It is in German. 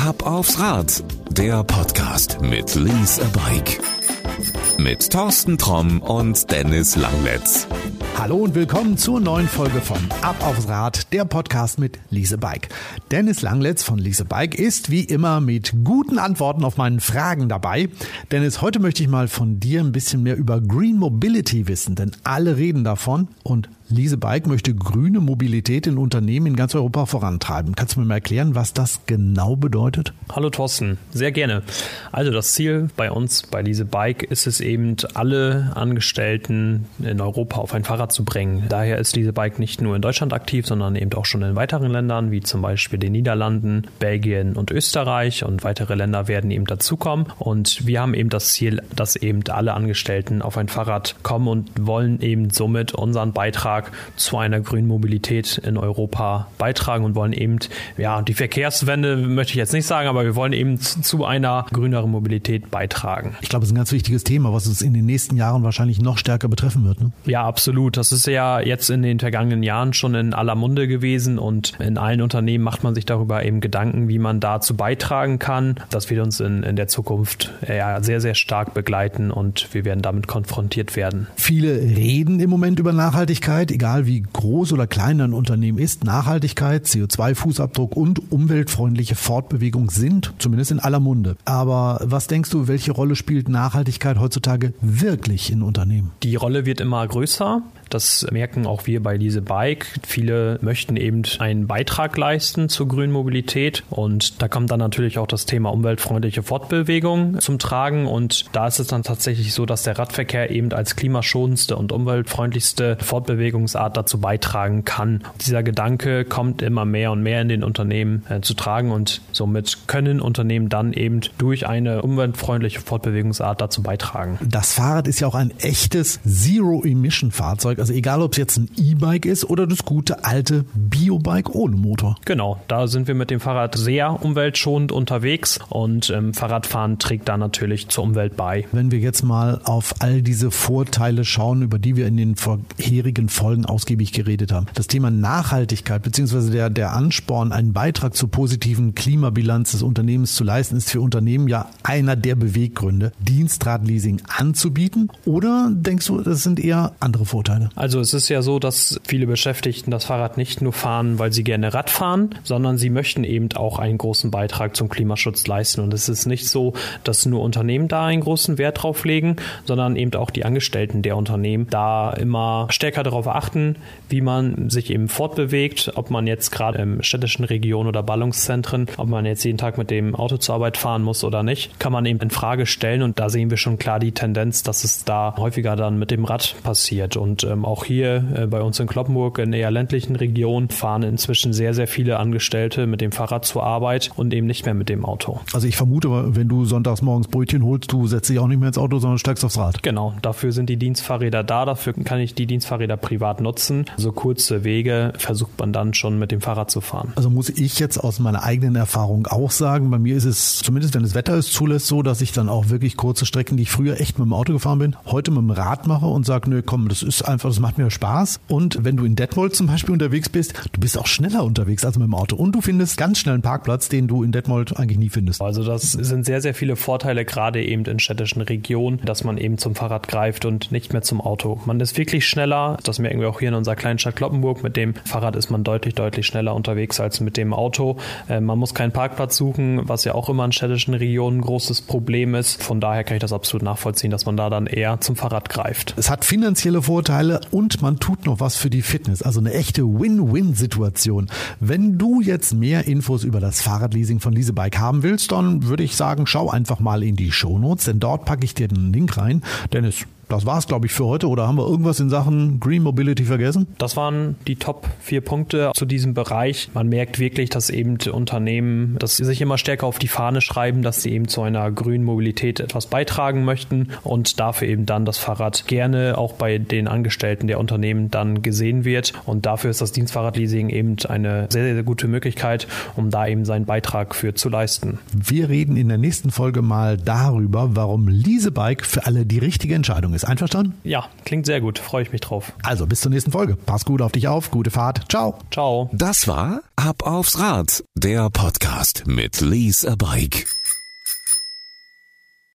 Ab aufs Rad, der Podcast mit Lease a Bike. Mit Thorsten Tromm und Dennis Langletz. Hallo und willkommen zur neuen Folge von Ab aufs Rad, der Podcast mit Lise Bike. Dennis Langletz von Lise Bike ist wie immer mit guten Antworten auf meinen Fragen dabei. Dennis, heute möchte ich mal von dir ein bisschen mehr über Green Mobility wissen, denn alle reden davon und Lise Bike möchte grüne Mobilität in Unternehmen in ganz Europa vorantreiben. Kannst du mir mal erklären, was das genau bedeutet? Hallo Thorsten, sehr gerne. Also das Ziel bei uns bei Lise Bike ist es eben, alle Angestellten in Europa auf ein Fahrrad zu bringen. Daher ist Lise Bike nicht nur in Deutschland aktiv, sondern eben auch schon in weiteren Ländern, wie zum Beispiel den Niederlanden, Belgien und Österreich. Und weitere Länder werden eben dazukommen. Und wir haben eben das Ziel, dass eben alle Angestellten auf ein Fahrrad kommen und wollen eben somit unseren Beitrag Beitrag zu einer grünen Mobilität in Europa beitragen und wollen eben, ja, die Verkehrswende möchte ich jetzt nicht sagen, aber wir wollen eben zu einer grüneren Mobilität beitragen. Ich glaube, es ist ein ganz wichtiges Thema, was uns in den nächsten Jahren wahrscheinlich noch stärker betreffen wird. Ne? Ja, absolut. Das ist ja jetzt in den vergangenen Jahren schon in aller Munde gewesen und in allen Unternehmen macht man sich darüber eben Gedanken, wie man dazu beitragen kann. Das wird uns in, in der Zukunft ja sehr, sehr stark begleiten und wir werden damit konfrontiert werden. Viele reden im Moment über Nachhaltigkeit egal wie groß oder klein ein Unternehmen ist, Nachhaltigkeit, CO2-Fußabdruck und umweltfreundliche Fortbewegung sind zumindest in aller Munde. Aber was denkst du, welche Rolle spielt Nachhaltigkeit heutzutage wirklich in Unternehmen? Die Rolle wird immer größer. Das merken auch wir bei Lise Bike. Viele möchten eben einen Beitrag leisten zur grünen Mobilität und da kommt dann natürlich auch das Thema umweltfreundliche Fortbewegung zum Tragen und da ist es dann tatsächlich so, dass der Radverkehr eben als klimaschonendste und umweltfreundlichste Fortbewegungsart dazu beitragen kann. Dieser Gedanke kommt immer mehr und mehr in den Unternehmen äh, zu tragen und somit können Unternehmen dann eben durch eine umweltfreundliche Fortbewegungsart dazu beitragen. Das Fahrrad ist ja auch ein echtes Zero-Emission-Fahrzeug. Also egal, ob es jetzt ein E-Bike ist oder das gute alte Biobike ohne Motor. Genau, da sind wir mit dem Fahrrad sehr umweltschonend unterwegs und ähm, Fahrradfahren trägt da natürlich zur Umwelt bei. Wenn wir jetzt mal auf all diese Vorteile schauen, über die wir in den vorherigen Folgen ausgiebig geredet haben. Das Thema Nachhaltigkeit bzw. Der, der Ansporn, einen Beitrag zur positiven Klimabilanz des Unternehmens zu leisten, ist für Unternehmen ja einer der Beweggründe, Dienstradleasing anzubieten. Oder denkst du, das sind eher andere Vorteile? Also es ist ja so, dass viele Beschäftigten das Fahrrad nicht nur fahren, weil sie gerne Rad fahren, sondern sie möchten eben auch einen großen Beitrag zum Klimaschutz leisten. Und es ist nicht so, dass nur Unternehmen da einen großen Wert drauf legen, sondern eben auch die Angestellten der Unternehmen da immer stärker darauf achten, wie man sich eben fortbewegt, ob man jetzt gerade im städtischen Region oder Ballungszentren, ob man jetzt jeden Tag mit dem Auto zur Arbeit fahren muss oder nicht, kann man eben in Frage stellen. Und da sehen wir schon klar die Tendenz, dass es da häufiger dann mit dem Rad passiert. Und ähm, auch hier äh, bei uns in Kloppenburg in eher ländlichen Regionen fahren inzwischen sehr, sehr viele Angestellte mit dem Fahrrad zur Arbeit und eben nicht mehr mit dem Auto. Also ich vermute, wenn du sonntags morgens Brötchen holst, du setzt dich auch nicht mehr ins Auto, sondern steigst aufs Rad. Genau, dafür sind die Dienstfahrräder da, dafür kann ich die Dienstfahrräder privat nutzen. So kurze Wege versucht man dann schon mit dem Fahrrad zu fahren. Also muss ich jetzt aus meiner eigenen Erfahrung auch sagen, bei mir ist es, zumindest wenn das Wetter es zulässt, so, dass ich dann auch wirklich kurze Strecken, die ich früher echt mit dem Auto gefahren bin, heute mit dem Rad mache und sage, nö, komm, das ist einfach, das macht mir Spaß. Und wenn du in Detmold zum Beispiel unterwegs bist, du bist auch schneller unterwegs als mit dem Auto. Und du findest ganz schnell einen Parkplatz, den du in Detmold eigentlich nie findest. Also das sind sehr, sehr viele Vorteile, gerade eben in städtischen Regionen, dass man eben zum Fahrrad greift und nicht mehr zum Auto. Man ist wirklich schneller. Das merken wir auch hier in unserer kleinen Stadt Kloppenburg. Mit dem Fahrrad ist man deutlich, deutlich schneller unterwegs als mit dem Auto. Äh, man muss keinen Parkplatz suchen, was ja auch immer in städtischen Regionen ein großes Problem ist. Von daher kann ich das absolut nachvollziehen, dass man da dann eher zum Fahrrad greift. Es hat finanzielle Vorteile und man tut noch was für die Fitness. Also eine echte Win-Win-Situation. Wenn du jetzt mehr Infos über das Fahrradleasing von Leasebike haben willst, dann würde ich sagen, schau einfach mal in die Shownotes, denn dort packe ich dir den Link rein. Dennis, das war's, glaube ich, für heute. Oder haben wir irgendwas in Sachen Green Mobility vergessen? Das waren die Top vier Punkte zu diesem Bereich. Man merkt wirklich, dass eben Unternehmen, dass sie sich immer stärker auf die Fahne schreiben, dass sie eben zu einer grünen Mobilität etwas beitragen möchten und dafür eben dann das Fahrrad gerne auch bei den Angestellten der Unternehmen dann gesehen wird. Und dafür ist das Dienstfahrradleasing eben eine sehr, sehr gute Möglichkeit, um da eben seinen Beitrag für zu leisten. Wir reden in der nächsten Folge mal darüber, warum Leasebike für alle die richtige Entscheidung ist Dennis, einverstanden? Ja, klingt sehr gut. Freue ich mich drauf. Also bis zur nächsten Folge. Pass gut auf dich auf. Gute Fahrt. Ciao. Ciao. Das war Ab aufs Rad, der Podcast mit Lease a Bike.